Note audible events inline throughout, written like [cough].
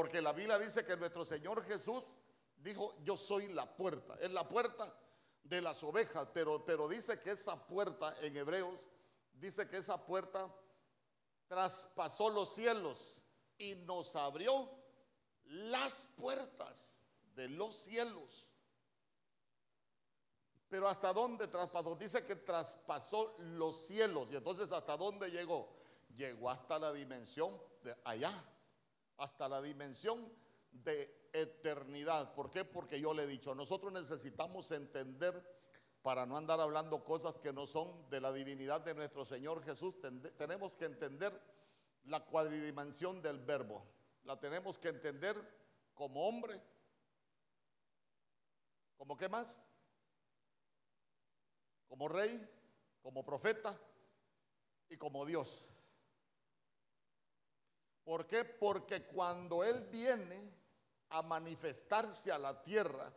Porque la Biblia dice que nuestro Señor Jesús dijo, yo soy la puerta. Es la puerta de las ovejas, pero, pero dice que esa puerta en Hebreos, dice que esa puerta traspasó los cielos y nos abrió las puertas de los cielos. Pero ¿hasta dónde traspasó? Dice que traspasó los cielos. Y entonces ¿hasta dónde llegó? Llegó hasta la dimensión de allá, hasta la dimensión de eternidad. ¿Por qué? Porque yo le he dicho, nosotros necesitamos entender, para no andar hablando cosas que no son de la divinidad de nuestro Señor Jesús, tenemos que entender la cuadridimensión del verbo. La tenemos que entender como hombre. ¿Como qué más? como rey, como profeta y como Dios. ¿Por qué? Porque cuando Él viene a manifestarse a la tierra,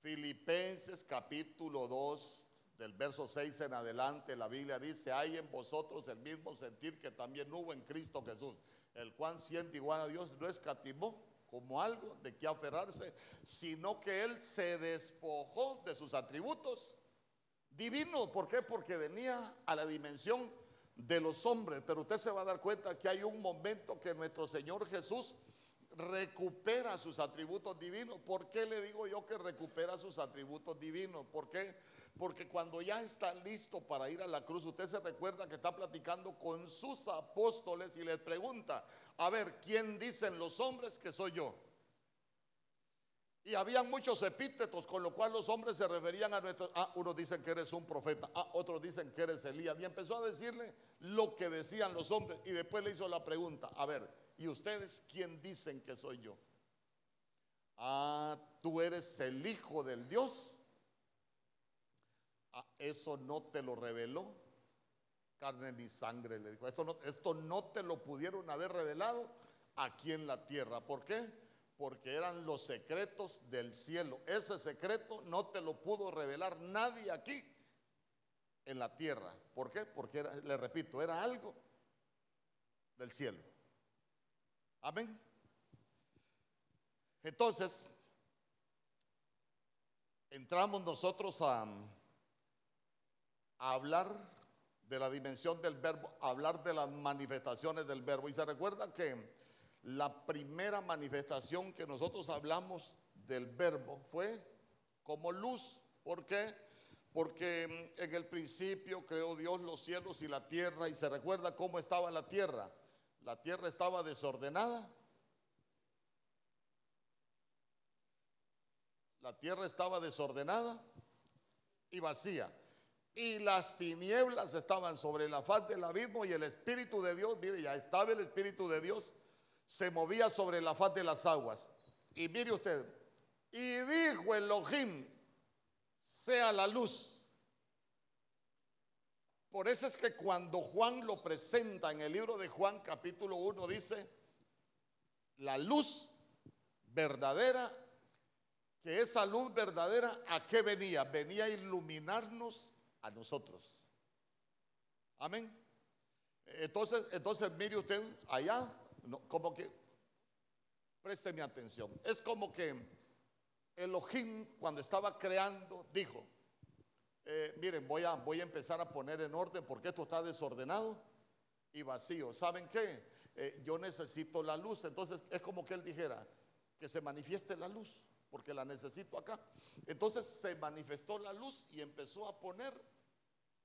Filipenses capítulo 2, del verso 6 en adelante, la Biblia dice, hay en vosotros el mismo sentir que también hubo en Cristo Jesús, el cual siente igual a Dios, no escatimó como algo de que aferrarse, sino que Él se despojó de sus atributos divino. ¿Por qué? Porque venía a la dimensión de los hombres. Pero usted se va a dar cuenta que hay un momento que nuestro Señor Jesús recupera sus atributos divinos. ¿Por qué le digo yo que recupera sus atributos divinos? ¿Por qué? Porque cuando ya está listo para ir a la cruz, usted se recuerda que está platicando con sus apóstoles y les pregunta, a ver, ¿quién dicen los hombres que soy yo? Y había muchos epítetos con lo cual los hombres se referían a nuestros. Ah, unos dicen que eres un profeta, ah, otros dicen que eres Elías. Y empezó a decirle lo que decían los hombres. Y después le hizo la pregunta: A ver, ¿y ustedes quién dicen que soy yo? Ah, tú eres el hijo del Dios. Ah, eso no te lo reveló carne ni sangre. Le dijo: esto no, esto no te lo pudieron haber revelado aquí en la tierra. ¿Por qué? Porque eran los secretos del cielo. Ese secreto no te lo pudo revelar nadie aquí en la tierra. ¿Por qué? Porque, le repito, era algo del cielo. Amén. Entonces, entramos nosotros a, hablar de la dimensión del verbo, hablar de las manifestaciones del verbo. Y se recuerda que la primera manifestación que nosotros hablamos del verbo fue como luz. ¿Por qué? Porque en el principio creó Dios los cielos y la tierra y se recuerda cómo estaba la tierra. La tierra estaba desordenada. La tierra estaba desordenada y vacía. Y las tinieblas estaban sobre la faz del abismo y el Espíritu de Dios, mire, ya estaba el Espíritu de Dios se movía sobre la faz de las aguas. Y mire usted, y dijo Elohim, sea la luz. Por eso es que cuando Juan lo presenta en el libro de Juan capítulo 1 dice, la luz verdadera, que esa luz verdadera, ¿a qué venía? Venía a iluminarnos a nosotros. Amén. Entonces, entonces mire usted allá como que, présteme atención, es como que Elohim cuando estaba creando dijo, eh, miren, voy a, voy a empezar a poner en orden porque esto está desordenado y vacío. ¿Saben qué? Eh, yo necesito la luz. Entonces es como que él dijera, que se manifieste la luz, porque la necesito acá. Entonces se manifestó la luz y empezó a poner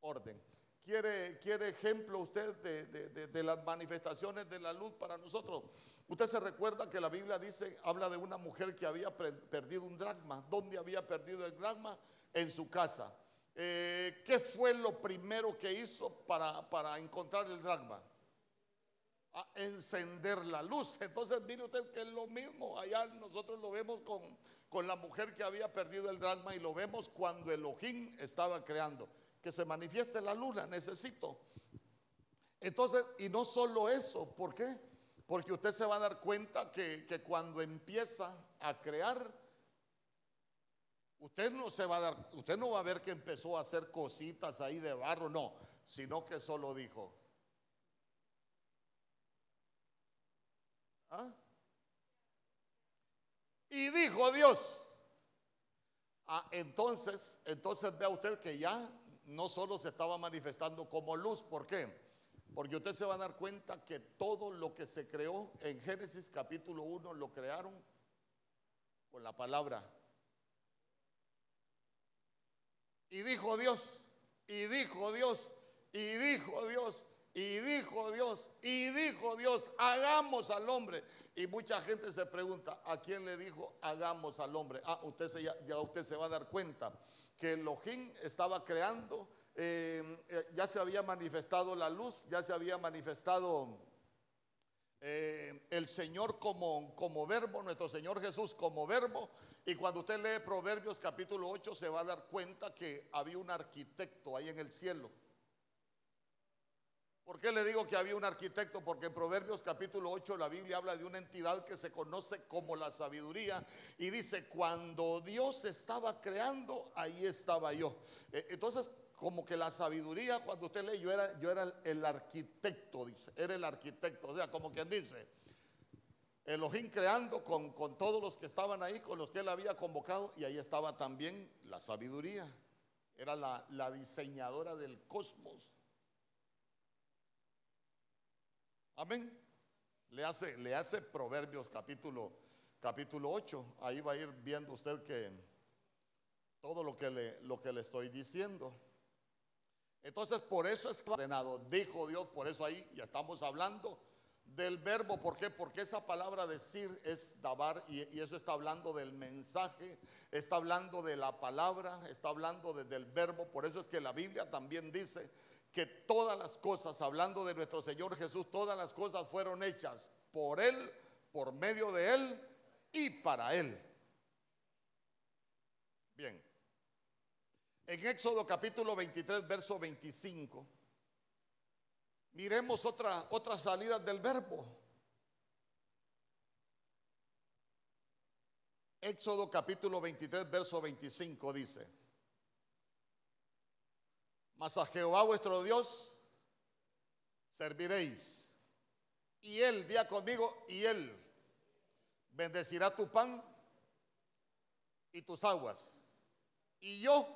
orden. ¿Quiere, quiere ejemplo usted de, las manifestaciones de la luz para nosotros? Usted se recuerda que la Biblia dice, habla de una mujer que había perdido un dragma. ¿Dónde había perdido el dragma? En su casa. Eh, ¿Qué fue lo primero que hizo para, para encontrar el dragma? A encender la luz. Entonces, mire usted que es lo mismo. Allá nosotros lo vemos con, con la mujer que había perdido el dragma y lo vemos cuando Elohim estaba creando que se manifieste la luna, necesito. Entonces, y no solo eso, ¿por qué? Porque usted se va a dar cuenta que, cuando empieza a crear, usted no se va a dar, usted no va a ver que empezó a hacer cositas ahí de barro, no, sino que solo dijo. ¿Ah? Y dijo Dios. Ah, entonces, entonces vea usted que ya no solo se estaba manifestando como luz. ¿Por qué? Porque usted se va a dar cuenta que todo lo que se creó en Génesis capítulo 1 lo crearon con la palabra. Y dijo Dios, y dijo Dios, y dijo Dios, y dijo Dios, y dijo Dios, hagamos al hombre. Y mucha gente se pregunta, ¿a quién le dijo hagamos al hombre? Ah, usted se, ya, usted se va a dar cuenta que Elohim estaba creando, eh, eh, ya se había manifestado la luz, ya se había manifestado eh, el Señor como, como verbo, nuestro Señor Jesús como verbo. Y cuando usted lee Proverbios capítulo 8 se va a dar cuenta que había un arquitecto ahí en el cielo ¿Por qué le digo que había un arquitecto? Porque en Proverbios capítulo 8 la Biblia habla de una entidad que se conoce como la sabiduría y dice, cuando Dios estaba creando, ahí estaba yo. E, entonces, como que la sabiduría, cuando usted lee, yo era, yo era el arquitecto, dice, era el arquitecto, o sea, como quien dice, Elohim creando con, con todos los que estaban ahí, con los que él había convocado, y ahí estaba también la sabiduría, era la, la diseñadora del cosmos. Amén. Le hace, le hace Proverbios capítulo, capítulo 8. Ahí va a ir viendo usted que todo lo que le, lo que le estoy diciendo. Entonces, por eso es ordenado, dijo Dios, por eso ahí ya estamos hablando del verbo. ¿Por qué? Porque esa palabra decir es dabar y, y, eso está hablando del mensaje, está hablando de la palabra, está hablando del verbo. Por eso es que la Biblia también dice que todas las cosas, hablando de nuestro Señor Jesús, todas las cosas fueron hechas por Él, por medio de Él y para Él. Bien. En Éxodo capítulo 23, verso 25, miremos otra, otra salida del verbo. Éxodo capítulo 23, verso 25 dice, mas a Jehová vuestro Dios serviréis. Y Él, día conmigo, y Él bendecirá tu pan y tus aguas. Y yo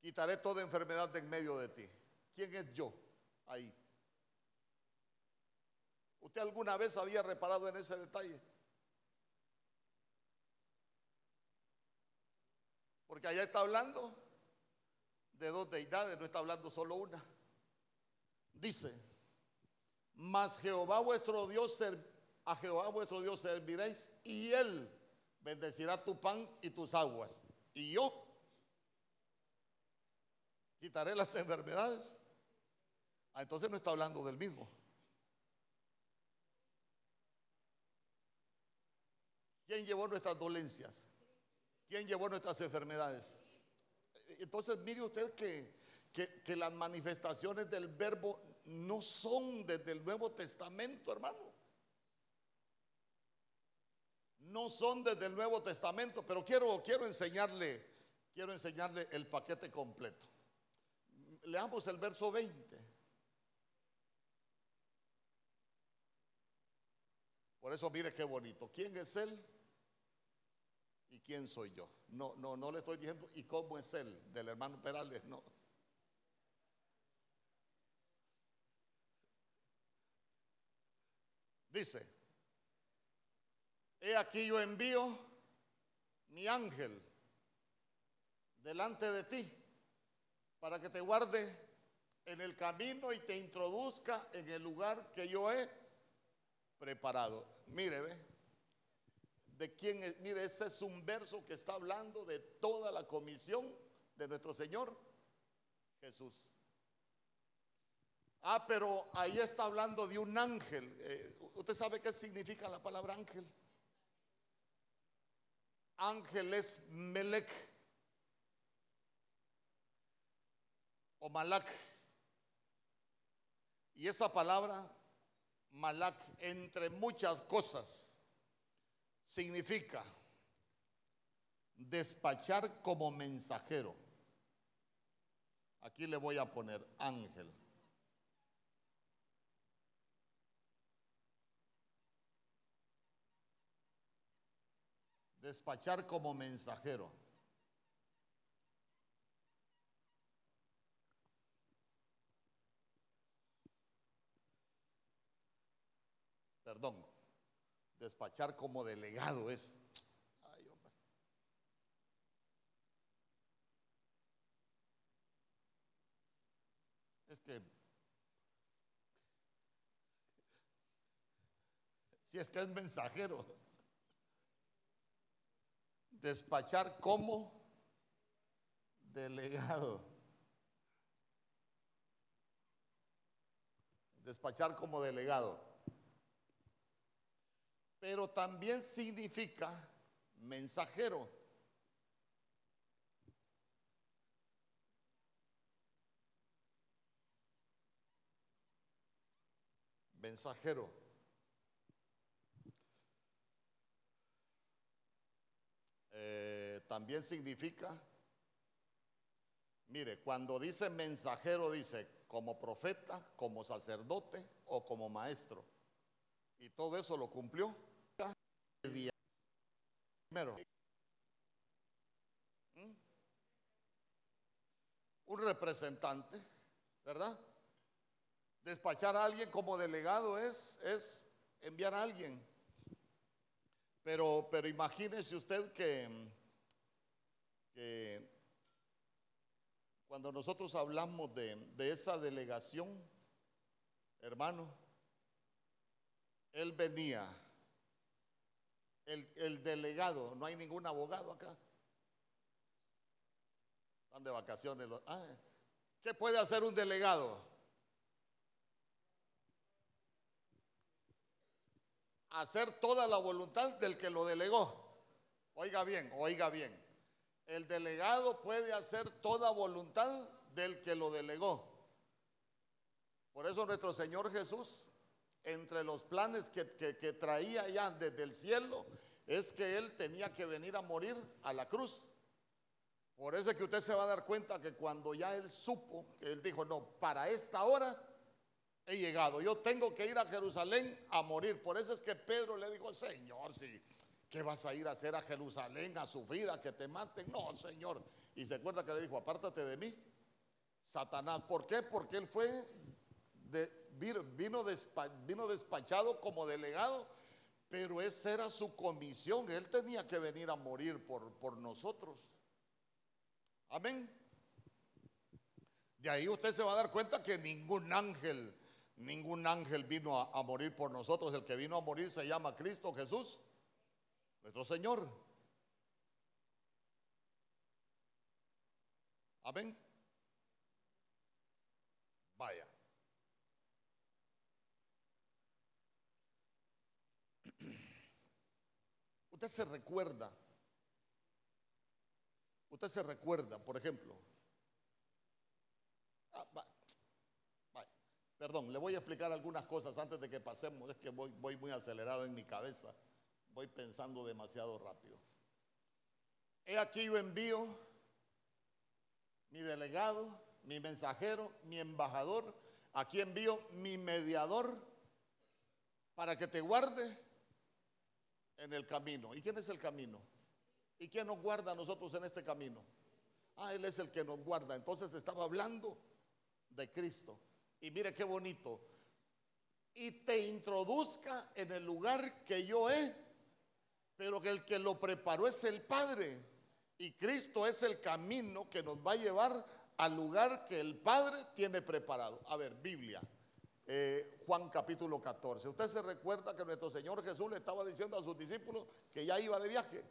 quitaré toda enfermedad de en medio de ti. ¿Quién es yo ahí? ¿Usted alguna vez había reparado en ese detalle? Porque allá está hablando de dos deidades, no está hablando solo una. Dice, mas Jehová vuestro Dios, a Jehová vuestro Dios serviréis y él bendecirá tu pan y tus aguas. Y yo quitaré las enfermedades. Ah, entonces no está hablando del mismo. ¿Quién llevó nuestras dolencias? ¿Quién llevó nuestras enfermedades? Entonces mire usted que, que, las manifestaciones del verbo no son desde el Nuevo Testamento, hermano. No son desde el Nuevo Testamento, pero quiero, quiero enseñarle, quiero enseñarle el paquete completo. Leamos el verso 20. Por eso mire qué bonito. ¿Quién es Él? ¿Y quién soy yo? No, no, no le estoy diciendo, ¿y cómo es él? Del hermano Perales, no. Dice, he aquí yo envío mi ángel delante de ti para que te guarde en el camino y te introduzca en el lugar que yo he preparado. Mire, ve de quién es. Mire, ese es un verso que está hablando de toda la comisión de nuestro Señor Jesús. Ah, pero ahí está hablando de un ángel. Eh, ¿Usted sabe qué significa la palabra ángel? Ángel es Melech o Malak. Y esa palabra, Malak, entre muchas cosas, significa despachar como mensajero. Aquí le voy a poner ángel. Despachar como mensajero. Perdón, despachar como delegado es. Ay, hombre. Es que si es que es mensajero, despachar como delegado. Despachar como delegado. Pero también significa mensajero. Mensajero. Eh, también significa, mire, cuando dice mensajero dice como profeta, como sacerdote o como maestro. Y todo eso lo cumplió. Primero, un representante, ¿verdad? Despachar a alguien como delegado es, es enviar a alguien. Pero, pero imagínese usted que, cuando nosotros hablamos de, esa delegación, hermano, él venía, el, delegado, no hay ningún abogado acá. Están de vacaciones. Ah, ¿Qué puede hacer un delegado? hacer toda la voluntad del que lo delegó. Oiga bien, oiga bien. El delegado puede hacer toda voluntad del que lo delegó. Por eso nuestro Señor Jesús, entre los planes que, traía ya desde el cielo, es que Él tenía que venir a morir a la cruz. Por eso es que usted se va a dar cuenta que cuando ya Él supo, que Él dijo, no, para esta hora he llegado. Yo tengo que ir a Jerusalén a morir. Por eso es que Pedro le dijo, Señor, si, ¿qué vas a ir a hacer a Jerusalén a sufrir, a que te maten? No, Señor. Y se acuerda que le dijo, apártate de mí, Satanás. ¿Por qué? Porque él fue, de, vino, despachado como delegado, pero esa era su comisión. Él tenía que venir a morir por, por nosotros. Amén. De ahí usted se va a dar cuenta que ningún ángel Ningún ángel vino a, morir por nosotros. El que vino a morir se llama Cristo Jesús, nuestro Señor. Amén. Vaya. Usted se recuerda, usted se recuerda, por ejemplo, ah, Perdón, le voy a explicar algunas cosas antes de que pasemos. Es que voy, voy muy acelerado en mi cabeza. Voy pensando demasiado rápido. He aquí yo envío mi delegado, mi mensajero, mi embajador. Aquí envío mi mediador para que te guarde en el camino. ¿Y quién es el camino? ¿Y quién nos guarda a nosotros en este camino? Ah, Él es el que nos guarda. Entonces estaba hablando de Cristo. Y mire qué bonito. Y te introduzca en el lugar que yo he, pero que el que lo preparó es el Padre. Y Cristo es el camino que nos va a llevar al lugar que el Padre tiene preparado. A ver, Biblia. Eh, Juan capítulo 14. Usted se recuerda que nuestro Señor Jesús le estaba diciendo a sus discípulos que ya iba de viaje.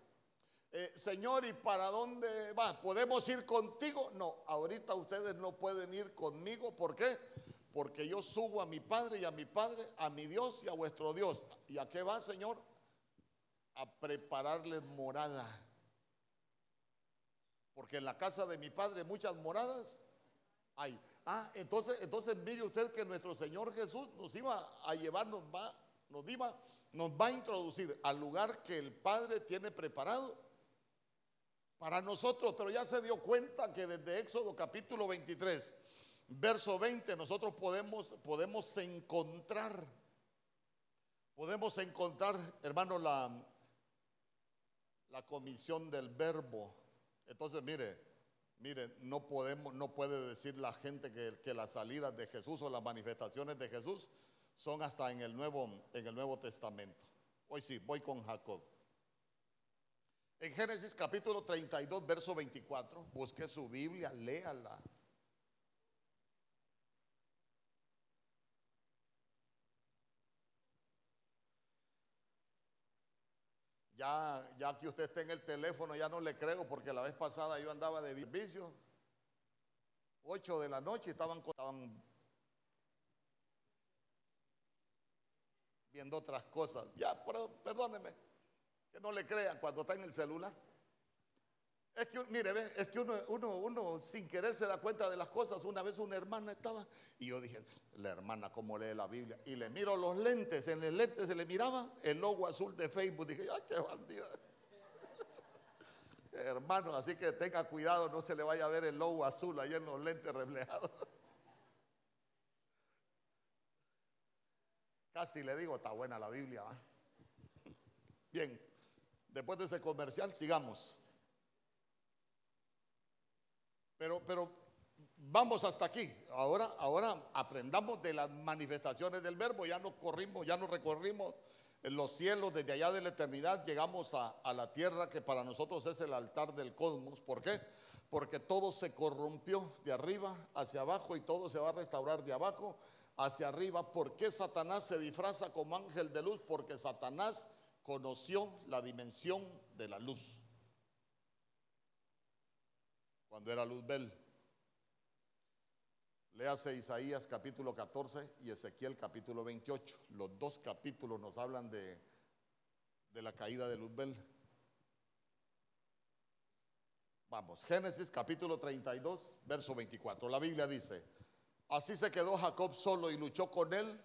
Eh, Señor, ¿y para dónde va? ¿Podemos ir contigo? No, ahorita ustedes no pueden ir conmigo. ¿Por qué? porque yo subo a mi Padre y a mi Padre, a mi Dios y a vuestro Dios. ¿Y a qué va, Señor? A prepararles morada. Porque en la casa de mi Padre muchas moradas hay. Ah, entonces, entonces mire usted que nuestro Señor Jesús nos iba a llevar, nos va, nos iba, nos va a introducir al lugar que el Padre tiene preparado para nosotros. Pero ya se dio cuenta que desde Éxodo capítulo 23 verso 20, nosotros podemos, podemos encontrar, podemos encontrar, hermano, la, la comisión del verbo. Entonces, mire, mire, no podemos, no puede decir la gente que, que las salidas de Jesús o las manifestaciones de Jesús son hasta en el Nuevo, en el Nuevo Testamento. Hoy sí, voy con Jacob. En Génesis capítulo 32, verso 24, busque su Biblia, léala. Ya, que usted está en el teléfono, ya no le creo porque la vez pasada yo andaba de servicio, 8 de la noche estaban, estaban viendo otras cosas. Ya, perdóneme, que no le crean cuando está en el celular. Es que, mire, ve, es que uno, uno, uno sin querer se da cuenta de las cosas. Una vez una hermana estaba y yo dije, la hermana cómo lee la Biblia. Y le miro los lentes, en el lente se le miraba el logo azul de Facebook. Dije, ay, qué bandida. [laughs] Hermano, así que tenga cuidado, no se le vaya a ver el logo azul ahí en los lentes reflejados. [laughs] Casi le digo, está buena la Biblia. [laughs] Bien, después de ese comercial, sigamos. Pero, pero vamos hasta aquí. Ahora, ahora aprendamos de las manifestaciones del verbo. Ya no corrimos, ya no recorrimos en los cielos desde allá de la eternidad. Llegamos a, a la tierra que para nosotros es el altar del cosmos. ¿Por qué? Porque todo se corrompió de arriba hacia abajo y todo se va a restaurar de abajo hacia arriba. ¿Por qué Satanás se disfraza como ángel de luz? Porque Satanás conoció la dimensión de la luz. Cuando era Luzbel. Léase Isaías capítulo 14 y Ezequiel capítulo 28. Los dos capítulos nos hablan de, de la caída de Luzbel. Vamos, Génesis capítulo 32, verso 24. La Biblia dice, Así se quedó Jacob solo y luchó con él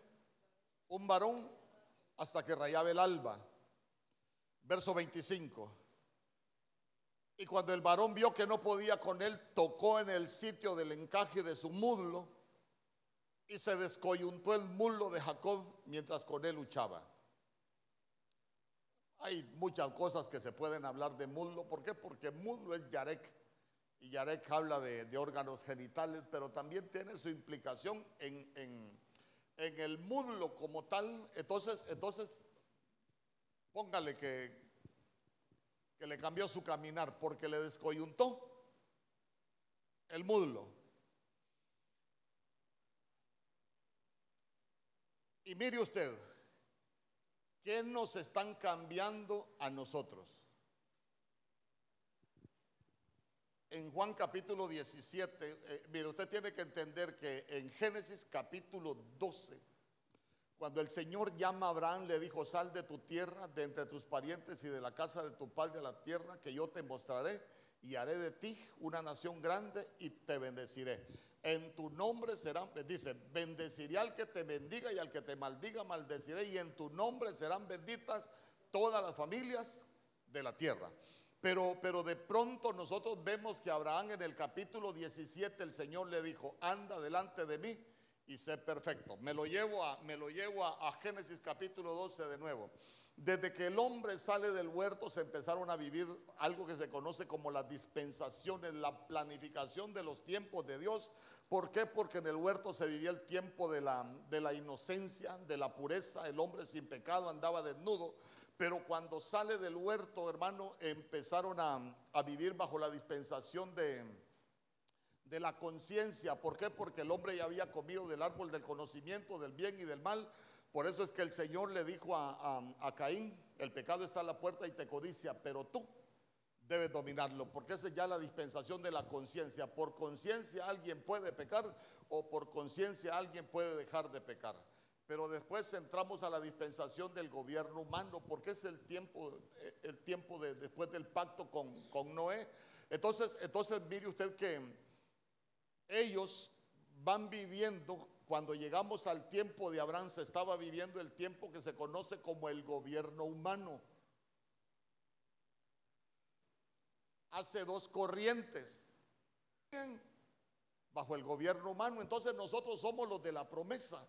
un varón hasta que rayaba el alba. Verso 25. Y cuando el varón vio que no podía con él, tocó en el sitio del encaje de su muslo y se descoyuntó el muslo de Jacob mientras con él luchaba. Hay muchas cosas que se pueden hablar de muslo. ¿Por qué? Porque muslo es Yarek y Yarek habla de, órganos genitales, pero también tiene su implicación en, el muslo como tal. Entonces, entonces póngale que, que le cambió su caminar porque le descoyuntó el muslo. Y mire usted, ¿qué nos están cambiando a nosotros? en Juan capítulo 17, eh, mire, usted tiene que entender que en Génesis capítulo 12, cuando el Señor llama a Abraham, le dijo, sal de tu tierra, de entre tus parientes y de la casa de tu padre a la tierra que yo te mostraré y haré de ti una nación grande y te bendeciré. En tu nombre serán, dice, bendeciré al que te bendiga y al que te maldiga, maldeciré y en tu nombre serán benditas todas las familias de la tierra. Pero, pero de pronto nosotros vemos que Abraham en el capítulo 17 el Señor le dijo, anda delante de mí y sé perfecto. Me lo llevo a, me lo llevo a, Génesis capítulo 12 de nuevo. Desde que el hombre sale del huerto se empezaron a vivir algo que se conoce como las dispensaciones, la planificación de los tiempos de Dios. ¿Por qué? Porque en el huerto se vivía el tiempo de la, de la inocencia, de la pureza, el hombre sin pecado andaba desnudo. Pero cuando sale del huerto, hermano, empezaron a, vivir bajo la dispensación de, de la conciencia. ¿Por qué? Porque el hombre ya había comido del árbol del conocimiento del bien y del mal. Por eso es que el Señor le dijo a, a, Caín, el pecado está a la puerta y te codicia, pero tú debes dominarlo, porque esa es ya la dispensación de la conciencia. Por conciencia alguien puede pecar o por conciencia alguien puede dejar de pecar. Pero después entramos a la dispensación del gobierno humano, porque es el tiempo, eh, el tiempo de, después del pacto con, con Noé. Entonces, entonces mire usted que ellos van viviendo, cuando llegamos al tiempo de Abraham, se estaba viviendo el tiempo que se conoce como el gobierno humano. Hace dos corrientes bajo el gobierno humano. Entonces nosotros somos los de la promesa.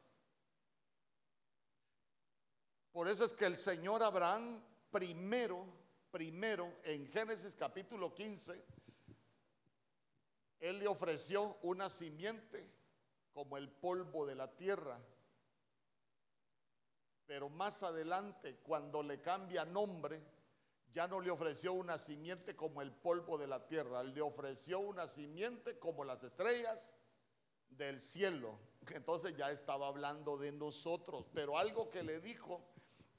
Por eso es que el Señor Abraham primero primero en Génesis capítulo 15, él le ofreció una simiente como el polvo de la tierra. Pero más adelante, cuando le cambia nombre, ya no le ofreció una simiente como el polvo de la tierra, le ofreció una simiente como las estrellas del cielo. Entonces ya estaba hablando de nosotros, pero algo que le dijo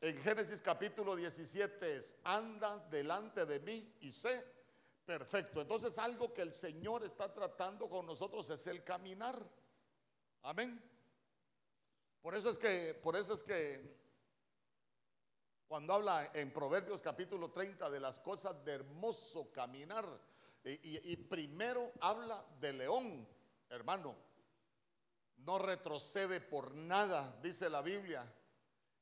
en Génesis capítulo 17 es, anda delante de mí y sé perfecto. Entonces algo que el Señor está tratando con nosotros es el caminar. Amén. Por eso es que, por eso es que cuando habla en Proverbios capítulo 30 de las cosas de hermoso caminar, y, y primero habla de león, hermano, no retrocede por nada, dice la Biblia.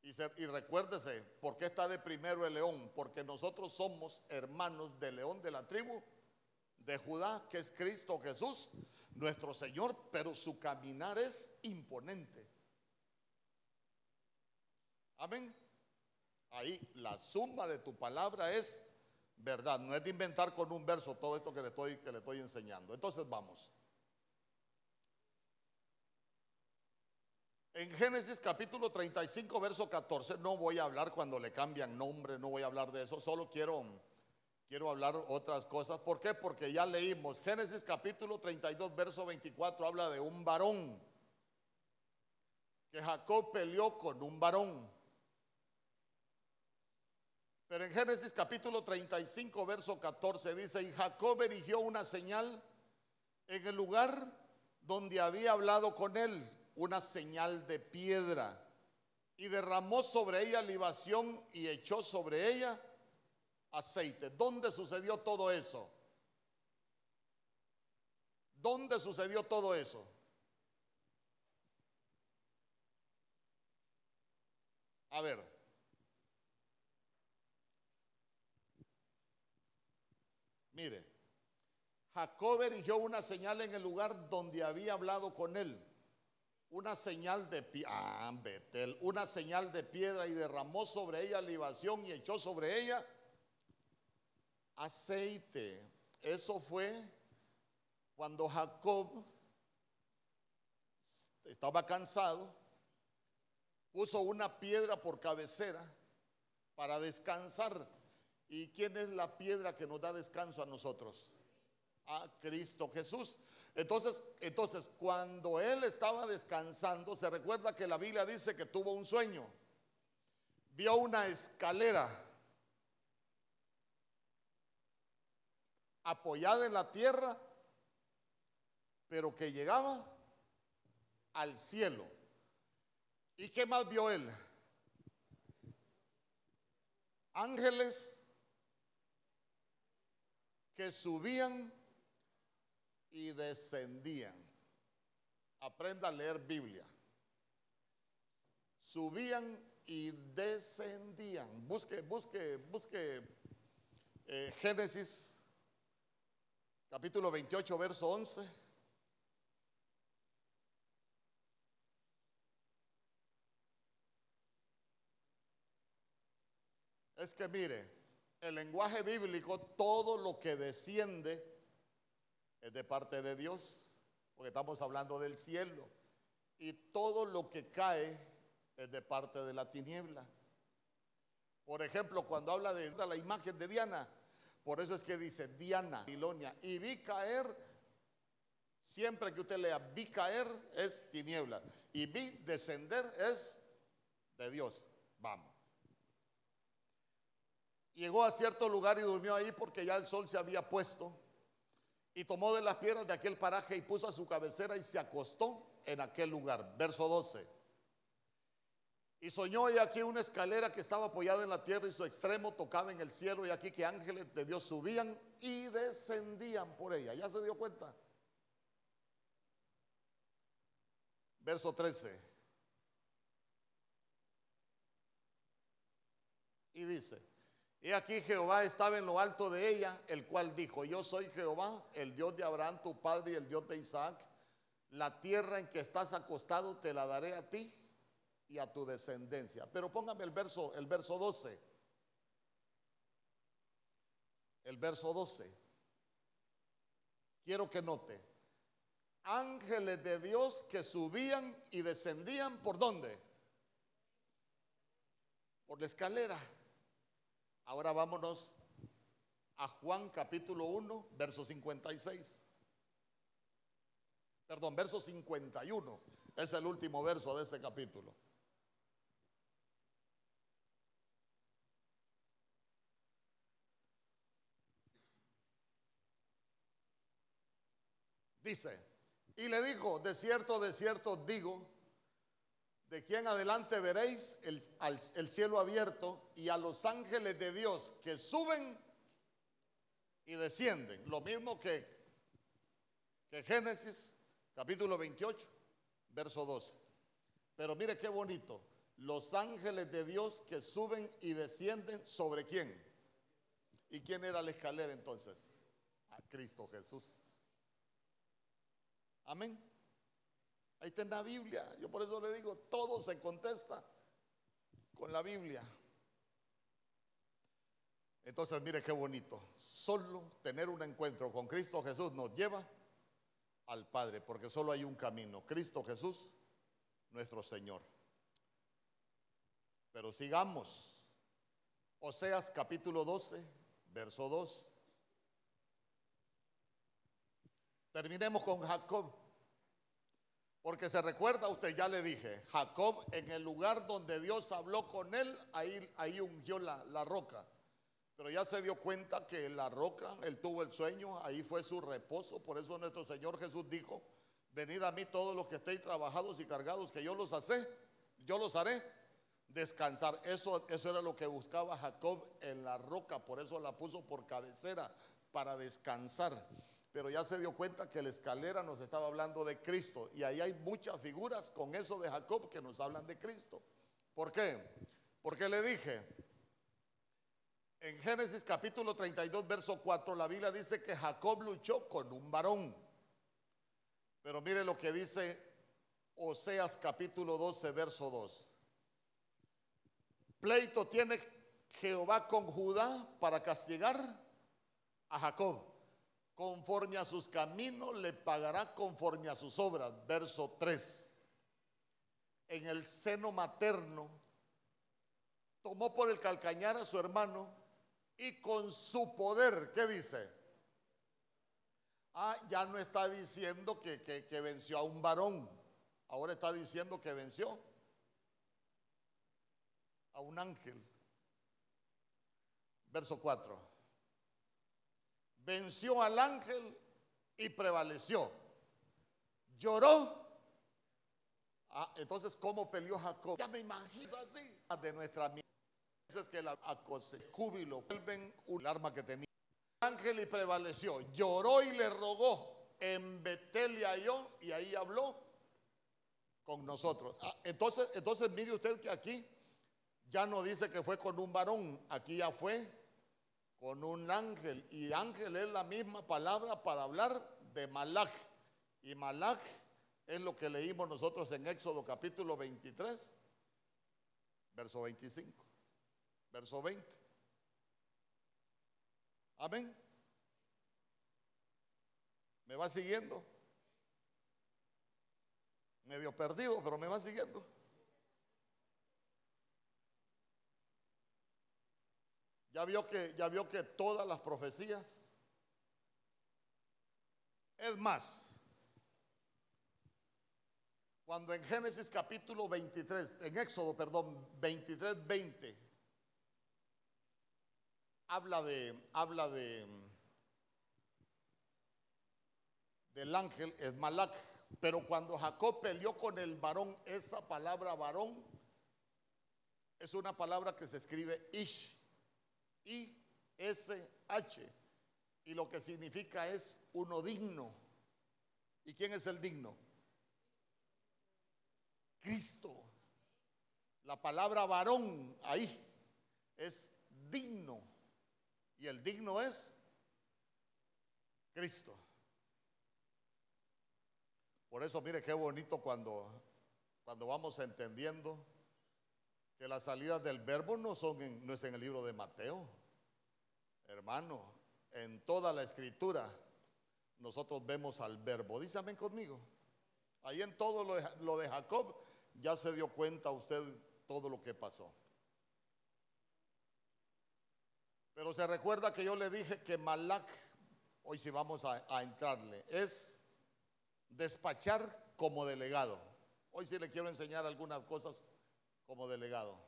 Y, recuérdese, ¿por qué está de primero el león? Porque nosotros somos hermanos del león de la tribu de Judá, que es Cristo Jesús, nuestro Señor, pero su caminar es imponente. Amén. Ahí la suma de tu palabra es verdad. No es de inventar con un verso todo esto que le estoy, que le estoy enseñando. Entonces vamos. En Génesis capítulo 35, verso 14, no voy a hablar cuando le cambian nombre, no voy a hablar de eso, solo quiero, quiero hablar otras cosas. ¿Por qué? Porque ya leímos. Génesis capítulo 32, verso 24 habla de un varón, que Jacob peleó con un varón. Pero en Génesis capítulo 35, verso 14 dice, y Jacob erigió una señal en el lugar donde había hablado con él una señal de piedra y derramó sobre ella libación y echó sobre ella aceite. ¿Dónde sucedió todo eso? ¿Dónde sucedió todo eso? A ver. Mire, Jacob erigió una señal en el lugar donde había hablado con él una señal de ah, una señal de piedra y derramó sobre ella libación y echó sobre ella aceite. Eso fue cuando Jacob estaba cansado, puso una piedra por cabecera para descansar. ¿Y quién es la piedra que nos da descanso a nosotros? A Cristo Jesús. Entonces, entonces, cuando él estaba descansando, se recuerda que la Biblia dice que tuvo un sueño. Vio una escalera apoyada en la tierra, pero que llegaba al cielo. ¿Y qué más vio él? Ángeles que subían y descendían. Aprenda a leer Biblia. Subían y descendían. Busque, busque, busque eh, Génesis capítulo 28, verso 11. Es que mire, el lenguaje bíblico, todo lo que desciende, es de parte de Dios, porque estamos hablando del cielo. Y todo lo que cae es de parte de la tiniebla. Por ejemplo, cuando habla de la imagen de Diana, por eso es que dice Diana, Babilonia, y vi caer, siempre que usted lea vi caer es tiniebla, y vi descender es de Dios. Vamos. Llegó a cierto lugar y durmió ahí porque ya el sol se había puesto y tomó de las piedras de aquel paraje y puso a su cabecera y se acostó en aquel lugar. Verso 12. Y soñó y aquí una escalera que estaba apoyada en la tierra y su extremo tocaba en el cielo y aquí que ángeles de Dios subían y descendían por ella. ¿Ya se dio cuenta? Verso 13. Y dice, y aquí Jehová estaba en lo alto de ella, el cual dijo, yo soy Jehová, el Dios de Abraham, tu padre, y el Dios de Isaac. La tierra en que estás acostado te la daré a ti y a tu descendencia. Pero póngame el verso, el verso 12. el verso 12. Quiero que note, ángeles de Dios que subían y descendían por dónde? Por la escalera. Ahora vámonos a Juan capítulo 1, verso 56. Perdón, verso 51. Es el último verso de ese capítulo. Dice, y le dijo, de cierto, de cierto digo, de quien adelante veréis el, el, cielo abierto y a los ángeles de Dios que suben y descienden. Lo mismo que, que Génesis capítulo 28, verso 12. Pero mire qué bonito. Los ángeles de Dios que suben y descienden sobre quién. ¿Y quién era la escalera entonces? A Cristo Jesús. Amén. Ahí está en la Biblia. Yo por eso le digo, todo se contesta con la Biblia. Entonces, mire qué bonito. Solo tener un encuentro con Cristo Jesús nos lleva al Padre, porque solo hay un camino, Cristo Jesús, nuestro Señor. Pero sigamos. Oseas capítulo 12, verso 2. Terminemos con Jacob. Porque se recuerda, usted ya le dije, Jacob en el lugar donde Dios habló con él, ahí, ahí ungió la, la roca. Pero ya se dio cuenta que la roca, él tuvo el sueño, ahí fue su reposo. Por eso nuestro Señor Jesús dijo, venid a mí todos los que estéis trabajados y cargados, que yo los yo los haré descansar. Eso, eso era lo que buscaba Jacob en la roca, por eso la puso por cabecera, para descansar pero ya se dio cuenta que la escalera nos estaba hablando de Cristo. Y ahí hay muchas figuras con eso de Jacob que nos hablan de Cristo. ¿Por qué? Porque le dije, en Génesis capítulo 32, verso 4, la Biblia dice que Jacob luchó con un varón. Pero mire lo que dice Oseas capítulo 12, verso 2. Pleito tiene Jehová con Judá para castigar a Jacob conforme a sus caminos le pagará conforme a sus obras. Verso 3. En el seno materno tomó por el calcañar a su hermano y con su poder, ¿qué dice? Ah, ya no está diciendo que, que venció a un varón, ahora está diciendo que venció a un ángel. Verso 4 venció al ángel y prevaleció. Lloró. Ah, entonces, ¿cómo peleó Jacob? Ya me imagino así. De nuestra es que la júbilo vuelven un arma que tenía. El ángel y prevaleció. Lloró y le rogó. En Betel y halló y ahí habló con nosotros. Ah, entonces, entonces mire usted que aquí ya no dice que fue con un varón, aquí ya fue con un ángel. Y ángel es la misma palabra para hablar de Malach. Y Malach es lo que leímos nosotros en Éxodo capítulo 23, verso 25, verso 20. Amén. ¿Me va siguiendo? Medio perdido, pero me va siguiendo. Ya vio que, ya vio que todas las profecías. Es más, cuando en Génesis capítulo 23, en Éxodo, perdón, 23, 20, habla de, habla de, del ángel, es Malak, pero cuando Jacob peleó con el varón, esa palabra varón es una palabra que se escribe Ish. I-S-H. Y lo que significa es uno digno. ¿Y quién es el digno? Cristo. La palabra varón ahí es digno. Y el digno es Cristo. Por eso mire qué bonito cuando, cuando vamos entendiendo que las salidas del verbo no son en, no es en el libro de Mateo, hermano, en toda la escritura nosotros vemos al verbo. Dice amén conmigo. Ahí en todo lo de, Jacob ya se dio cuenta usted todo lo que pasó. Pero se recuerda que yo le dije que Malak, hoy sí vamos a, a entrarle, es despachar como delegado. Hoy sí le quiero enseñar algunas cosas como delegado.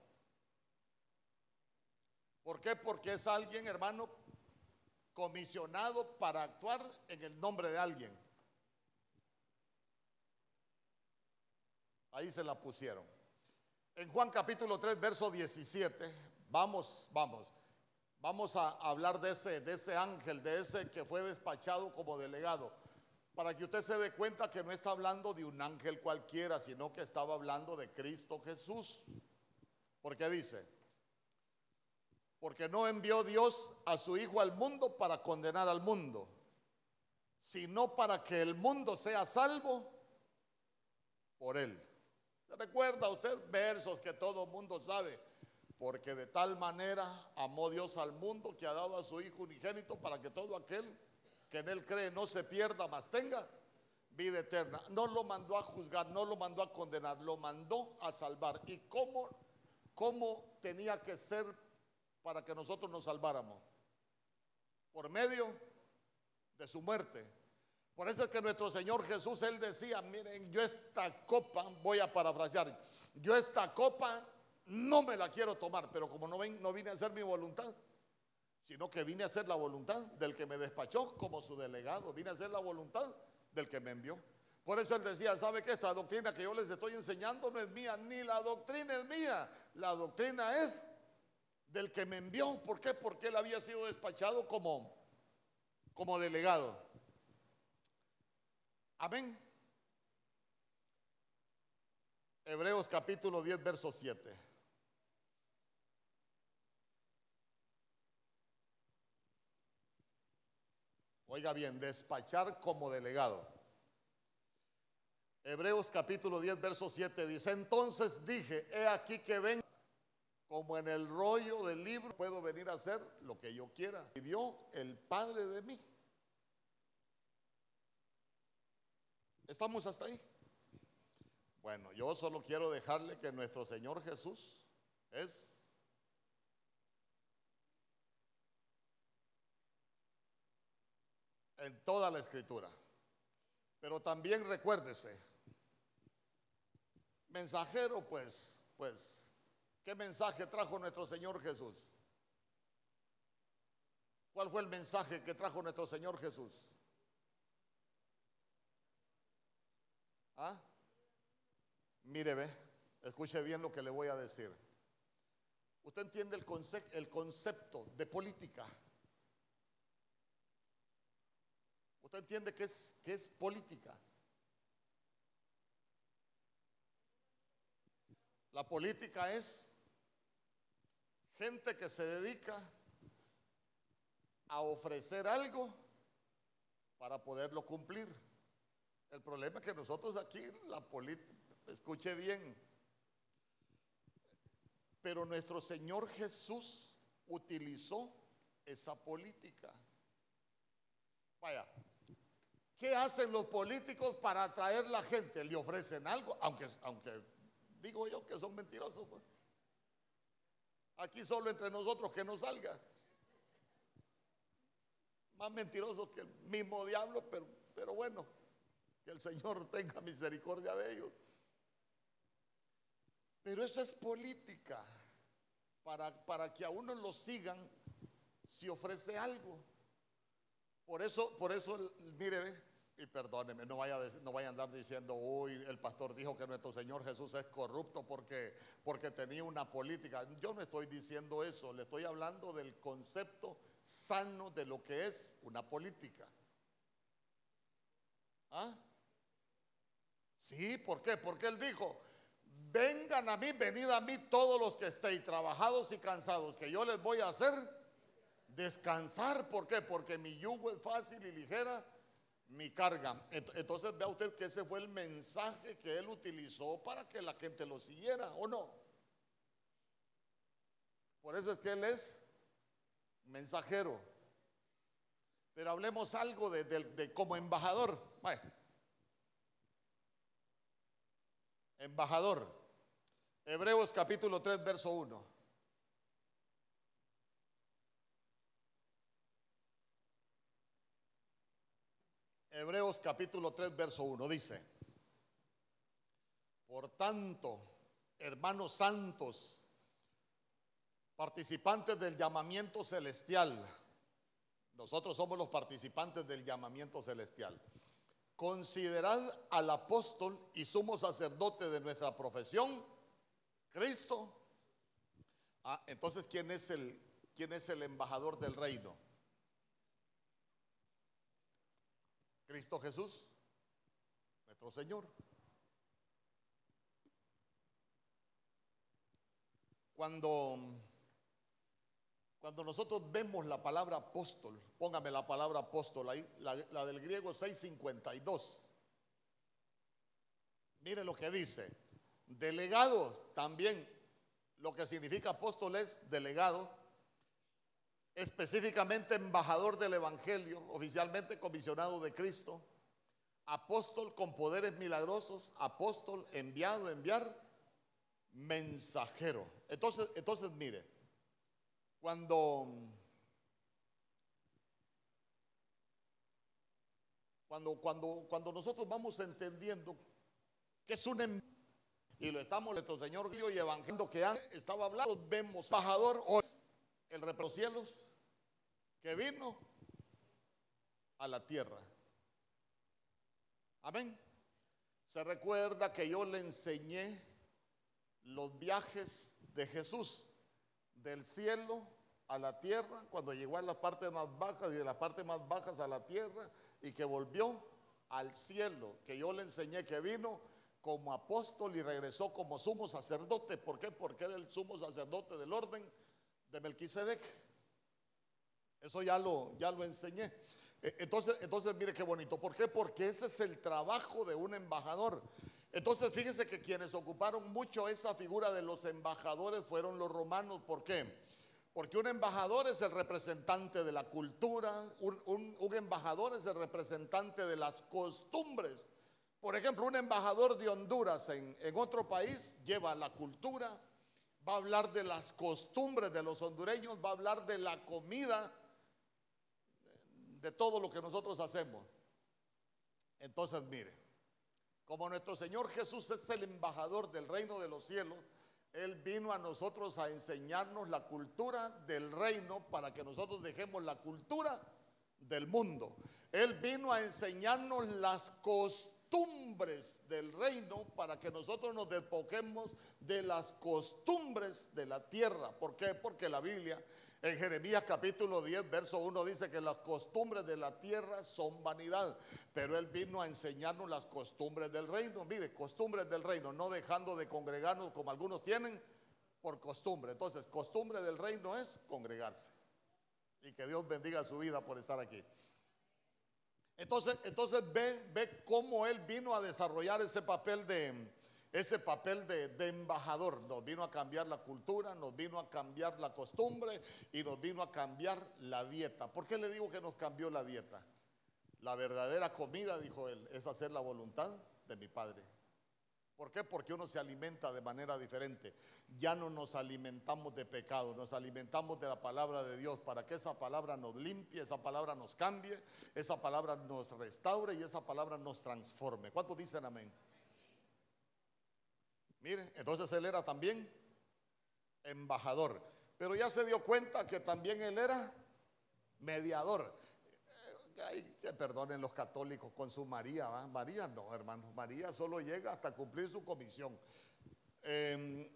¿Por qué? Porque es alguien, hermano, comisionado para actuar en el nombre de alguien. Ahí se la pusieron. En Juan capítulo 3, verso 17, vamos, vamos, vamos a hablar de ese, de ese ángel, de ese que fue despachado como delegado, para que usted se dé cuenta que no está hablando de un ángel cualquiera, sino que estaba hablando de Cristo Jesús. Porque dice, porque no envió Dios a su Hijo al mundo para condenar al mundo, sino para que el mundo sea salvo por él. ¿Se recuerda usted versos que todo mundo sabe? Porque de tal manera amó Dios al mundo que ha dado a su Hijo unigénito para que todo aquel que en él cree no se pierda, mas tenga vida eterna. No lo mandó a juzgar, no lo mandó a condenar, lo mandó a salvar. ¿Y cómo, cómo tenía que ser para que nosotros nos salváramos? Por medio de su muerte. Por eso es que nuestro Señor Jesús, Él decía, miren, yo esta copa, voy a parafrasear, yo esta copa no me la quiero tomar, pero como no, ven, no vine a hacer mi voluntad, sino que vine a hacer la voluntad del que me despachó como su delegado, vine a hacer la voluntad del que me envió. Por eso él decía, ¿sabe qué? Esta doctrina que yo les estoy enseñando no es mía, ni la doctrina es mía, la doctrina es del que me envió. ¿Por qué? Porque él había sido despachado como, como delegado. Amén. Hebreos capítulo 10, verso 7. Oiga bien, despachar como delegado. Hebreos capítulo 10, verso 7 dice, entonces dije, he aquí que ven como en el rollo del libro, puedo venir a hacer lo que yo quiera. Vivió el Padre de mí. ¿Estamos hasta ahí? Bueno, yo solo quiero dejarle que nuestro Señor Jesús es en toda la escritura. Pero también recuérdese, mensajero, pues, pues, ¿qué mensaje trajo nuestro Señor Jesús? ¿Cuál fue el mensaje que trajo nuestro Señor Jesús? ¿Ah? Mire, ve, escuche bien lo que le voy a decir. Usted entiende el, concepto, el concepto de política. ¿Usted entiende qué es, qué es política? La política es gente que se dedica a ofrecer algo para poderlo cumplir. El problema es que nosotros aquí, la política, escuche bien, pero nuestro Señor Jesús utilizó esa política. Vaya, ¿qué hacen los políticos para atraer la gente? Le ofrecen algo, aunque, aunque digo yo que son mentirosos. Pues. Aquí solo entre nosotros que no salga. Más mentirosos que el mismo diablo, pero, pero bueno. Que el Señor [laughs] tenga misericordia de ellos. Pero eso es política. Para, para que a uno lo sigan si ofrece algo. Por eso, por eso, mire, y perdóneme, no vaya, no vaya a andar diciendo, uy, el pastor dijo que nuestro Señor Jesús es corrupto porque, porque tenía una política. Yo no estoy diciendo eso, le estoy hablando del concepto sano de lo que es una política. ¿Ah? Sí, ¿por qué? Porque él dijo, vengan a mí, venid a mí todos los que estéis trabajados y cansados, que yo les voy a hacer descansar. ¿Por qué? Porque mi yugo es fácil y ligera mi carga. Entonces vea usted que ese fue el mensaje que él utilizó para que la gente lo siguiera, ¿o no? Por eso es que él es mensajero. Pero hablemos algo de, de- como embajador. Bueno. Embajador. Hebreos capítulo 3, verso 1. Hebreos capítulo 3, verso 1 dice, por tanto, hermanos santos, participantes del llamamiento celestial, nosotros somos los participantes del llamamiento celestial. Considerad al apóstol y sumo sacerdote de nuestra profesión, Cristo. Ah, entonces, ¿quién es el, quién es el embajador del reino? Cristo Jesús, nuestro Señor. Cuando, cuando nosotros vemos la palabra apóstol, póngame la palabra apóstol la, la del griego 652. Mire lo que dice. Delegado también, lo que significa apóstol es delegado, específicamente embajador del Evangelio, oficialmente comisionado de Cristo, apóstol con poderes milagrosos, apóstol enviado, enviar, mensajero. Entonces, entonces mire, cuando, cuando, cuando, cuando nosotros vamos entendiendo que es un y lo estamos nuestro Señor y Evangelio que han- estaba hablando, vemos embajador o el rey de los cielos que vino a la tierra. Amén. Se recuerda que yo le enseñé los viajes de Jesús del cielo a la tierra, cuando llegó a las partes más bajas y de las partes más bajas a la tierra y que volvió al cielo, que yo le enseñé que vino como apóstol y regresó como sumo sacerdote. ¿Por qué? Porque era el sumo sacerdote del orden de Melquisedec. Eso ya lo, ya lo enseñé. Eh, Entonces, entonces, mire qué bonito. ¿Por qué? Porque ese es el trabajo de un embajador. Entonces, fíjese que quienes ocuparon mucho esa figura de los embajadores fueron los romanos. ¿Por qué? Porque un embajador es el representante de la cultura, un embajador es el representante de las costumbres. Por ejemplo, un embajador de Honduras en, en otro país lleva la cultura, va a hablar de las costumbres de los hondureños, va a hablar de la comida, de todo lo que nosotros hacemos. Entonces, mire, como nuestro Señor Jesús es el embajador del reino de los cielos, Él vino a nosotros a enseñarnos la cultura del reino para que nosotros dejemos la cultura del mundo. Él vino a enseñarnos las costumbres del reino para que nosotros nos despoquemos de las costumbres de la tierra. ¿Por qué? Porque la Biblia en Jeremías capítulo 10, verso 1 dice que las costumbres de la tierra son vanidad, pero Él vino a enseñarnos las costumbres del reino. Mire, costumbres del reino, no dejando de congregarnos como algunos tienen por costumbre. Entonces, costumbre del reino es congregarse. Y que Dios bendiga su vida por estar aquí. Entonces, entonces ve, ve cómo Él vino a desarrollar ese papel de, ese papel de, embajador. Nos vino a cambiar la cultura, nos vino a cambiar la costumbre y nos vino a cambiar la dieta. ¿Por qué le digo que nos cambió la dieta? La verdadera comida, dijo él, es hacer la voluntad de mi Padre. ¿Por qué? Porque uno se alimenta de manera diferente. Ya no nos alimentamos de pecado, nos alimentamos de la palabra de Dios para que esa palabra nos limpie, esa palabra nos cambie, esa palabra nos restaure y esa palabra nos transforme. ¿Cuántos dicen amén? Mire, entonces él era también embajador, pero ya se dio cuenta que también él era mediador. Eh, Ay, perdonen los católicos con su María, ¿va? María no, hermano, María solo llega hasta cumplir su comisión. Em,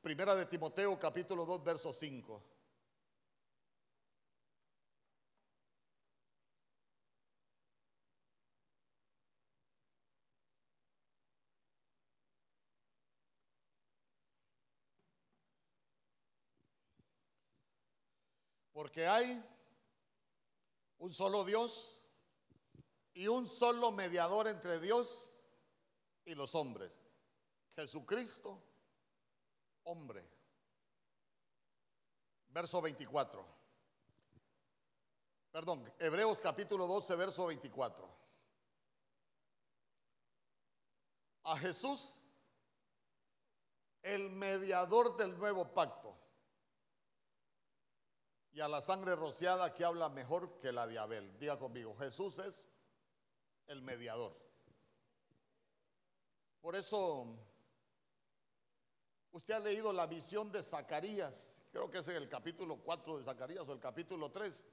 primera de Timoteo, capítulo 2, verso 5. Porque hay un solo Dios y un solo mediador entre Dios y los hombres. Jesucristo, hombre. Verso 24. Perdón, Hebreos capítulo 12, verso 24. A Jesús, el mediador del nuevo pacto, y a la sangre rociada que habla mejor que la de Abel. Diga conmigo, Jesús es el mediador. Por eso, usted ha leído la visión de Zacarías, creo que es en el capítulo 4 de Zacarías o el capítulo 3.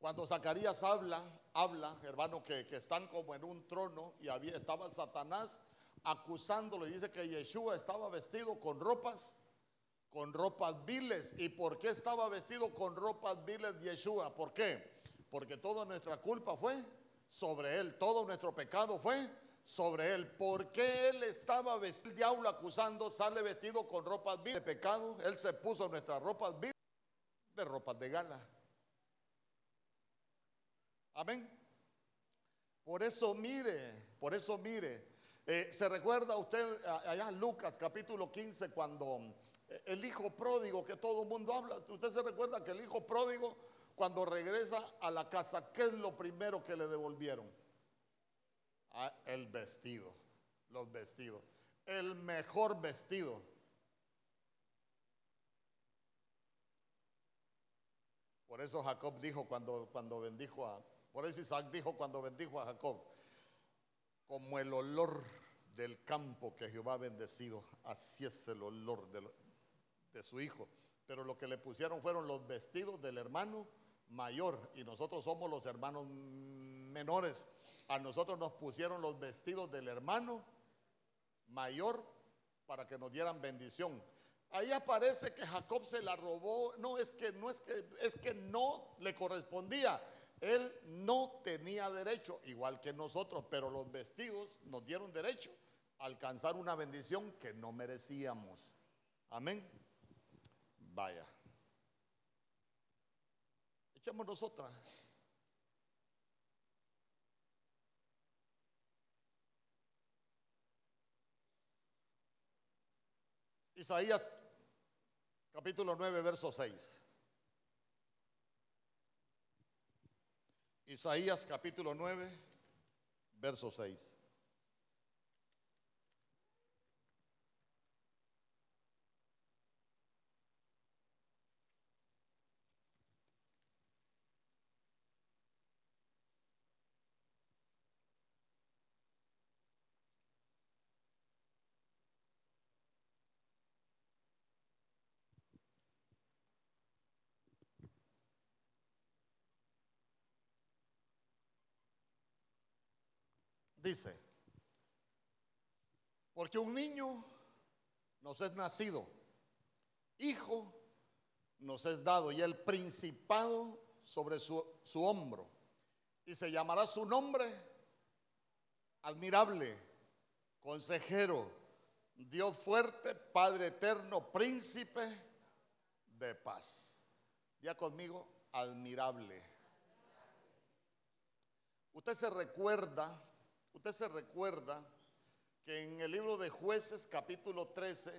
Cuando Zacarías habla, habla, hermano, que, están como en un trono y había, estaba Satanás acusándolo. Y dice que Yeshua estaba vestido con ropas, con ropas viles. ¿Y por qué estaba vestido con ropas viles Yeshua? ¿Por qué? Porque toda nuestra culpa fue sobre él, todo nuestro pecado fue sobre él. ¿Por qué él estaba vestido? El diablo acusando, sale vestido con ropas viles de pecado. Él se puso nuestras ropas viles de ropas de gala. Amén. Por eso mire, por eso mire. Eh, ¿Se recuerda usted allá en Lucas capítulo 15 cuando el hijo pródigo que todo el mundo habla? ¿Usted se recuerda que el hijo pródigo cuando regresa a la casa, qué es lo primero que le devolvieron? Ah, el vestido, los vestidos. El mejor vestido. Por eso Jacob dijo cuando, cuando bendijo a, por eso Isaac dijo cuando bendijo a Jacob, como el olor del campo que Jehová ha bendecido, así es el olor de, de su hijo. Pero lo que le pusieron fueron los vestidos del hermano mayor y nosotros somos los hermanos menores. A nosotros nos pusieron los vestidos del hermano mayor para que nos dieran bendición. Ahí aparece que Jacob se la robó. No, es que no es que es que no le correspondía. Él no tenía derecho, igual que nosotros, pero los vestidos nos dieron derecho a alcanzar una bendición que no merecíamos. Amén. Vaya. Echémonos otra. Isaías capítulo 9, verso 6. Isaías capítulo 9, verso 6. Dice, porque un niño nos es nacido, hijo nos es dado y el principado sobre su, su hombro. Y se llamará su nombre admirable, consejero, Dios fuerte, Padre eterno, príncipe de paz. Ya conmigo, admirable. Usted se recuerda Usted se recuerda que en el libro de jueces capítulo 13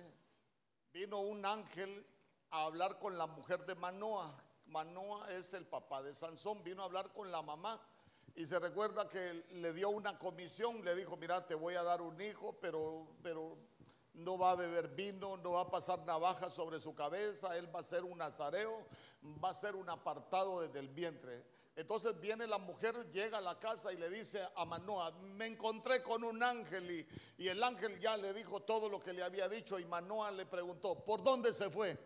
vino un ángel a hablar con la mujer de Manoa. Manoa es el papá de Sansón, vino a hablar con la mamá y se recuerda que le dio una comisión, le dijo, mira, te voy a dar un hijo, pero, pero no va a beber vino, no va a pasar navaja sobre su cabeza, él va a ser un nazareo, va a ser un apartado desde el vientre. Entonces viene la mujer, llega a la casa y le dice a Manoa, me encontré con un ángel y, el ángel ya le dijo todo lo que le había dicho y Manoa le preguntó, ¿por dónde se fue?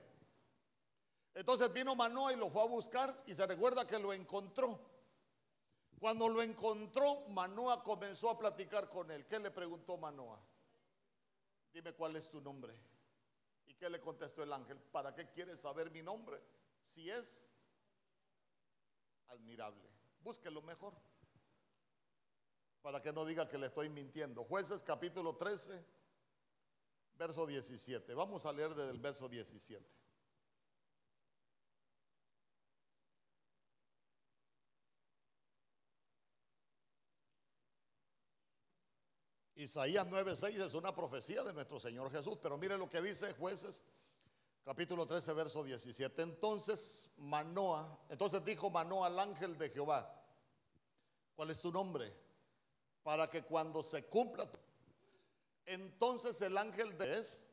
Entonces vino Manoa y lo fue a buscar y se recuerda que lo encontró. Cuando lo encontró, Manoa comenzó a platicar con él. ¿Qué le preguntó Manoa? Dime cuál es tu nombre. ¿Y qué le contestó el ángel? ¿Para qué quieres saber mi nombre? Si es admirable. Búsquelo mejor. Para que no diga que le estoy mintiendo. Jueces capítulo 13, verso 17. Vamos a leer desde el verso 17. Isaías 9:6 es una profecía de nuestro Señor Jesús, pero mire lo que dice jueces capítulo 13, verso 17. Entonces Manoa, entonces dijo Manoa al ángel de Jehová, ¿cuál es tu nombre? Para que cuando se cumpla, entonces el ángel de es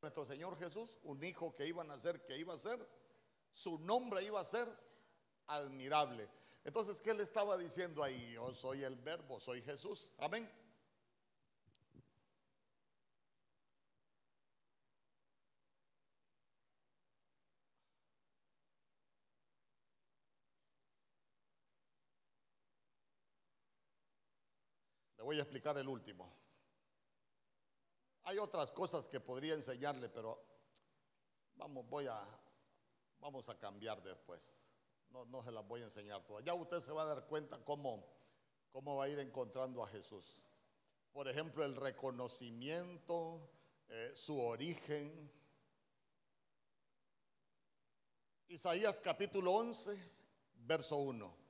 nuestro Señor Jesús, un hijo que iba a nacer, que iba a ser, su nombre iba a ser admirable. Entonces, ¿qué le estaba diciendo ahí? Yo soy el verbo, soy Jesús. Amén. Le voy a explicar el último. Hay otras cosas que podría enseñarle, pero vamos, voy a, vamos a cambiar después. No, no se las voy a enseñar todas. Ya usted se va a dar cuenta cómo, cómo va a ir encontrando a Jesús. Por ejemplo, el reconocimiento, eh, su origen. Isaías capítulo 11, verso 1.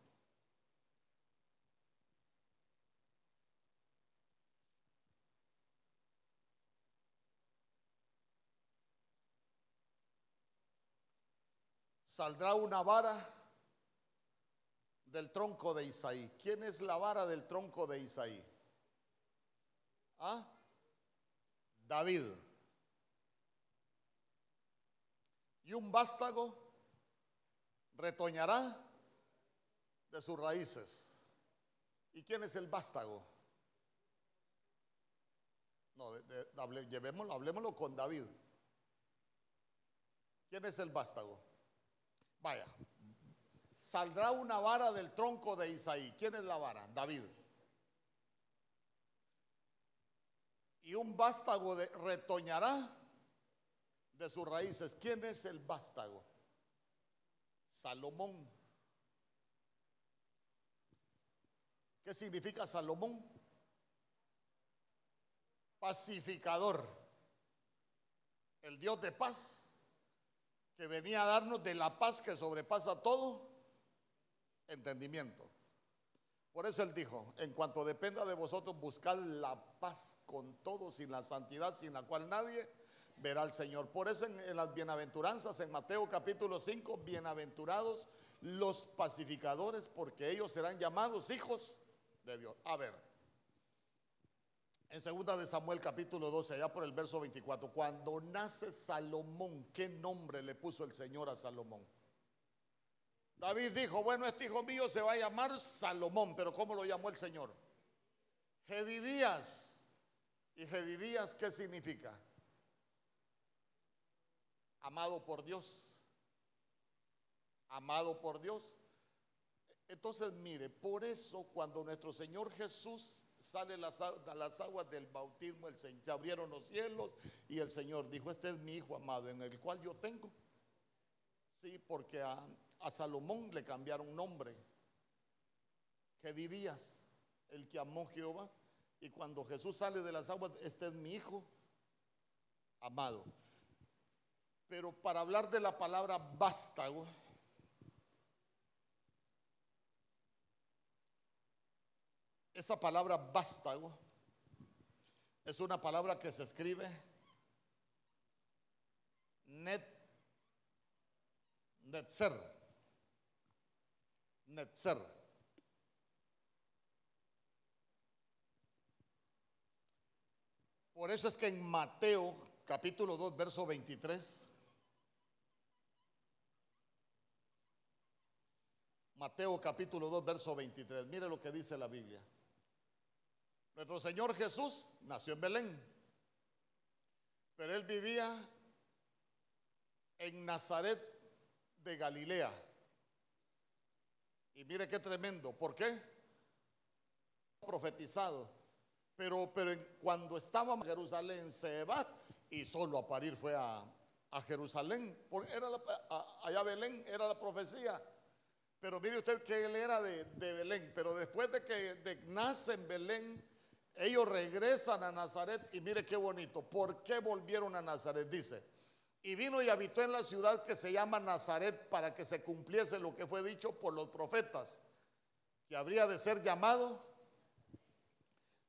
Saldrá una vara del tronco de Isaí. ¿Quién es la vara del tronco de Isaí? ¿Ah? David. Y un vástago retoñará de sus raíces. ¿Y quién es el vástago? No, llevémoslo, hablemoslo con David. ¿Quién es el vástago? Vaya, saldrá una vara del tronco de Isaí. ¿Quién es la vara? David. Y un vástago retoñará de sus raíces. ¿Quién es el vástago? Salomón. ¿Qué significa Salomón? Pacificador. El Dios de paz que venía a darnos de la paz que sobrepasa todo entendimiento. Por eso él dijo, en cuanto dependa de vosotros, buscar la paz con todos y la santidad sin la cual nadie verá al Señor. Por eso en, las bienaventuranzas, en Mateo capítulo 5, bienaventurados los pacificadores, porque ellos serán llamados hijos de Dios. A ver, en segunda de Samuel capítulo 12, allá por el verso 24, cuando nace Salomón, ¿qué nombre le puso el Señor a Salomón? David dijo, bueno, este hijo mío se va a llamar Salomón, pero ¿cómo lo llamó el Señor? Jedidías. ¿Y Jedidías qué significa? Amado por Dios. Amado por Dios. Entonces, mire, por eso cuando nuestro Señor Jesús sale las, las aguas del bautismo, el, se abrieron los cielos y el Señor dijo, este es mi Hijo amado en el cual yo tengo. Sí, porque a, Salomón le cambiaron nombre. ¿Qué dirías? El que amó Jehová. Y cuando Jesús sale de las aguas, este es mi hijo amado. Pero para hablar de la palabra vástago, esa palabra vástago es una palabra que se escribe net, netzer. Netzer. Por eso es que en Mateo capítulo 2, verso 23, Mateo capítulo 2, verso 23, mire lo que dice la Biblia. Nuestro Señor Jesús nació en Belén, pero él vivía en Nazaret de Galilea y mire qué tremendo. ¿Por qué? Profetizado. Pero, pero cuando estaba en Jerusalén se va y solo a parir fue a, Jerusalén. Era allá Belén era la profecía. Pero mire usted que él era de, Belén. Pero después de que nace en Belén, ellos regresan a Nazaret y mire qué bonito. ¿Por qué volvieron a Nazaret? Dice, y vino y habitó en la ciudad que se llama Nazaret para que se cumpliese lo que fue dicho por los profetas, que habría de ser llamado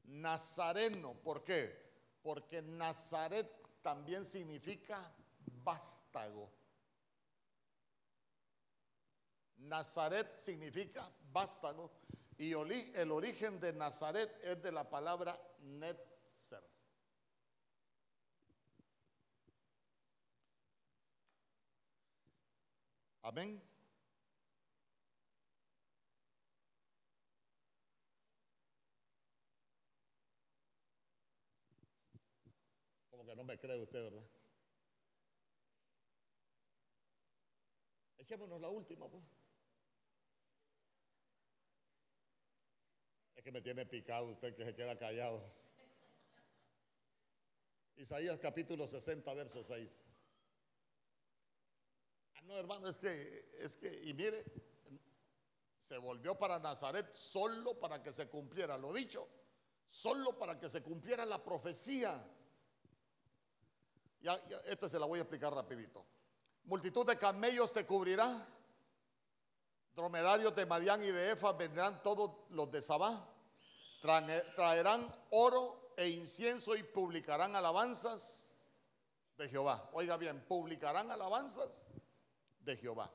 Nazareno. ¿Por qué? Porque Nazaret también significa vástago. Nazaret significa vástago y el origen de Nazaret es de la palabra netzer. Amén. Como que no me cree usted, ¿verdad? Echémonos la última, pues. Que me tiene picado usted que se queda callado. Isaías capítulo 60, verso 6. Ah, no, hermano, es que, es que, y mire, se volvió para Nazaret solo para que se cumpliera lo dicho, solo para que se cumpliera la profecía. Ya, ya este se la voy a explicar rapidito. Multitud de camellos te cubrirá, dromedarios de Madián y de Efa vendrán todos los de Sabá, traerán oro e incienso y publicarán alabanzas de Jehová. Oiga bien, publicarán alabanzas de Jehová.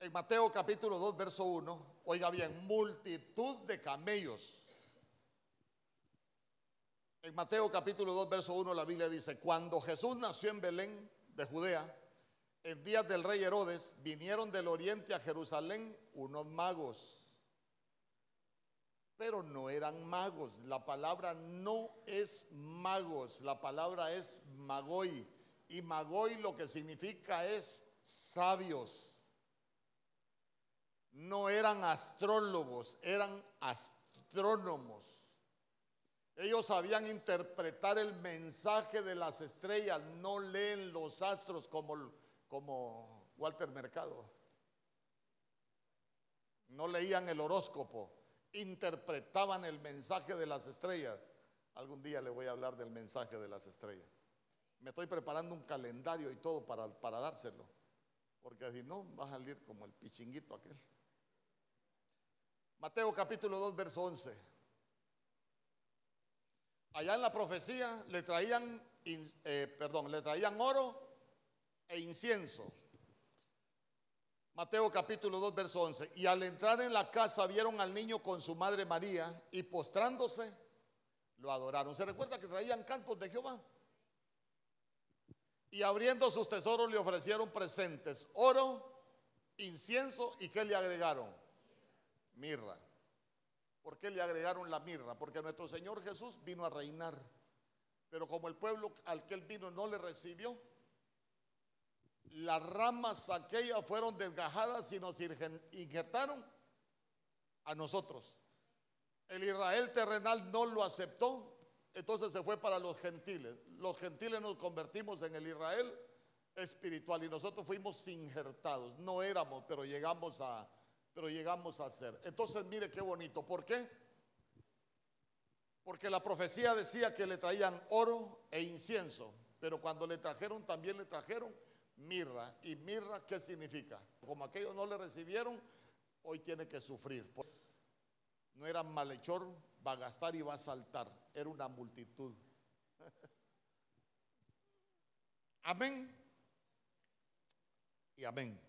En Mateo capítulo 2, verso 1, oiga bien, multitud de camellos. En Mateo capítulo 2, verso 1, la Biblia dice, cuando Jesús nació en Belén de Judea, en días del rey Herodes, vinieron del oriente a Jerusalén unos magos. Pero no eran magos. La palabra no es magos, la palabra es magoy. Y magoy lo que significa es sabios. No eran astrólogos, eran astrónomos. Ellos sabían interpretar el mensaje de las estrellas, no leen los astros como, como Walter Mercado. No leían el horóscopo, interpretaban el mensaje de las estrellas. Algún día le voy a hablar del mensaje de las estrellas. Me estoy preparando un calendario y todo para, para dárselo, porque si no, va a salir como el pichinguito aquel. Mateo capítulo 2, verso 11. Allá en la profecía le traían, eh, perdón, le traían oro e incienso. Mateo capítulo 2, verso 11. Y al entrar en la casa vieron al niño con su madre María y postrándose lo adoraron. ¿Se recuerda que traían cantos de Jehová? Y abriendo sus tesoros le ofrecieron presentes, oro, incienso y ¿qué le agregaron? Mirra. ¿Por qué le agregaron la mirra? Porque nuestro Señor Jesús vino a reinar. Pero como el pueblo al que él vino no le recibió, las ramas aquellas fueron desgajadas y nos injertaron a nosotros. El Israel terrenal no lo aceptó, entonces se fue para los gentiles. Los gentiles nos convertimos en el Israel espiritual y nosotros fuimos injertados. No éramos, pero llegamos a, pero llegamos a ser. Entonces, mire qué bonito. ¿Por qué? Porque la profecía decía que le traían oro e incienso, pero cuando le trajeron también le trajeron mirra. ¿Y mirra qué significa? Como aquellos no le recibieron, hoy tiene que sufrir. Pues, no era malhechor, va a gastar y va a saltar. Era una multitud. [laughs] amén. Y amén.